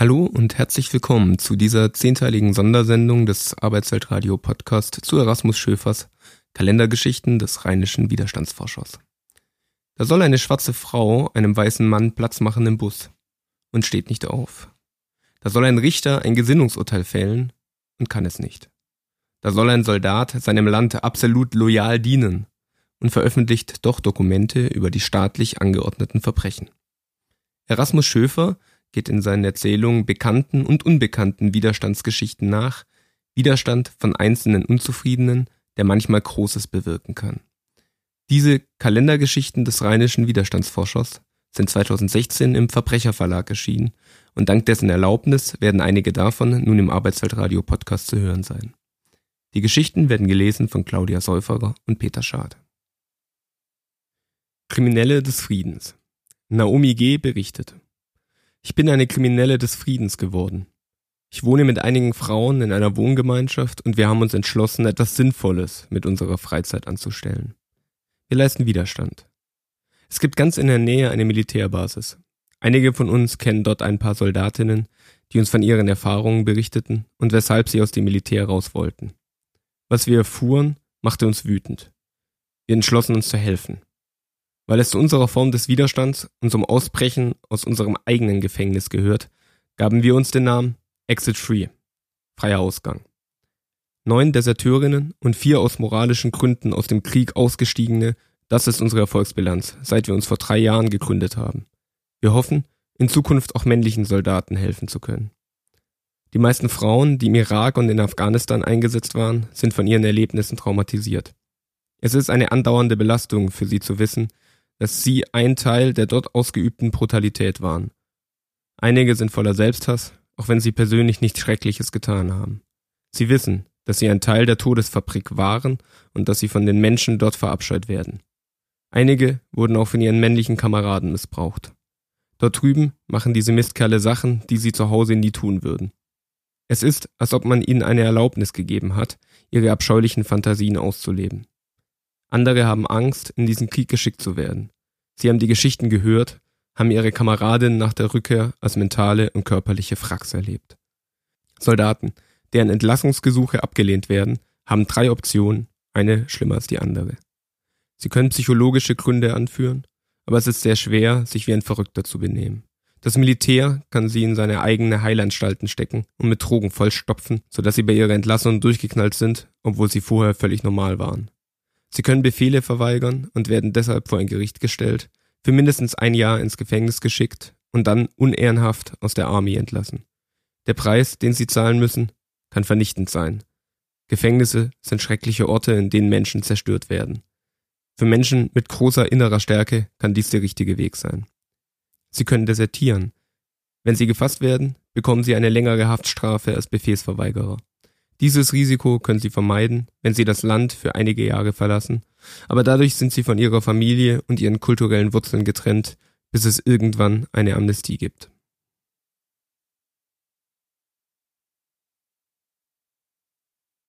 Hallo und herzlich willkommen zu dieser zehnteiligen Sondersendung des Arbeitsweltradio Podcast zu Erasmus Schöfers Kalendergeschichten des rheinischen Widerstandsforschers. Da soll eine schwarze Frau einem weißen Mann Platz machen im Bus und steht nicht auf. Da soll ein Richter ein Gesinnungsurteil fällen und kann es nicht. Da soll ein Soldat seinem Land absolut loyal dienen und veröffentlicht doch Dokumente über die staatlich angeordneten Verbrechen. Erasmus Schöfer geht in seinen Erzählungen bekannten und unbekannten Widerstandsgeschichten nach, Widerstand von einzelnen Unzufriedenen, der manchmal Großes bewirken kann. Diese Kalendergeschichten des rheinischen Widerstandsforschers sind 2016 im Verbrecherverlag erschienen und dank dessen Erlaubnis werden einige davon nun im Arbeitsweltradio Podcast zu hören sein. Die Geschichten werden gelesen von Claudia Säuferer und Peter Schad. Kriminelle des Friedens. Naomi G. berichtet. Ich bin eine Kriminelle des Friedens geworden. Ich wohne mit einigen Frauen in einer Wohngemeinschaft und wir haben uns entschlossen, etwas Sinnvolles mit unserer Freizeit anzustellen. Wir leisten Widerstand. Es gibt ganz in der Nähe eine Militärbasis. Einige von uns kennen dort ein paar Soldatinnen, die uns von ihren Erfahrungen berichteten und weshalb sie aus dem Militär raus wollten. Was wir erfuhren, machte uns wütend. Wir entschlossen uns zu helfen weil es zu unserer Form des Widerstands und zum Ausbrechen aus unserem eigenen Gefängnis gehört, gaben wir uns den Namen Exit Free, freier Ausgang. Neun Deserteurinnen und vier aus moralischen Gründen aus dem Krieg ausgestiegene, das ist unsere Erfolgsbilanz, seit wir uns vor drei Jahren gegründet haben. Wir hoffen, in Zukunft auch männlichen Soldaten helfen zu können. Die meisten Frauen, die im Irak und in Afghanistan eingesetzt waren, sind von ihren Erlebnissen traumatisiert. Es ist eine andauernde Belastung für sie zu wissen, dass sie ein Teil der dort ausgeübten Brutalität waren. Einige sind voller Selbsthass, auch wenn sie persönlich nichts Schreckliches getan haben. Sie wissen, dass sie ein Teil der Todesfabrik waren und dass sie von den Menschen dort verabscheut werden. Einige wurden auch von ihren männlichen Kameraden missbraucht. Dort drüben machen diese Mistkerle Sachen, die sie zu Hause nie tun würden. Es ist, als ob man ihnen eine Erlaubnis gegeben hat, ihre abscheulichen Fantasien auszuleben. Andere haben Angst, in diesen Krieg geschickt zu werden. Sie haben die Geschichten gehört, haben ihre Kameradinnen nach der Rückkehr als mentale und körperliche Fracks erlebt. Soldaten, deren Entlassungsgesuche abgelehnt werden, haben drei Optionen, eine schlimmer als die andere. Sie können psychologische Gründe anführen, aber es ist sehr schwer, sich wie ein Verrückter zu benehmen. Das Militär kann sie in seine eigene Heilanstalten stecken und mit Drogen vollstopfen, sodass sie bei ihrer Entlassung durchgeknallt sind, obwohl sie vorher völlig normal waren. Sie können Befehle verweigern und werden deshalb vor ein Gericht gestellt, für mindestens ein Jahr ins Gefängnis geschickt und dann unehrenhaft aus der Army entlassen. Der Preis, den sie zahlen müssen, kann vernichtend sein. Gefängnisse sind schreckliche Orte, in denen Menschen zerstört werden. Für Menschen mit großer innerer Stärke kann dies der richtige Weg sein. Sie können desertieren. Wenn sie gefasst werden, bekommen sie eine längere Haftstrafe als Befehlsverweigerer. Dieses Risiko können sie vermeiden, wenn sie das Land für einige Jahre verlassen, aber dadurch sind sie von ihrer Familie und ihren kulturellen Wurzeln getrennt, bis es irgendwann eine Amnestie gibt.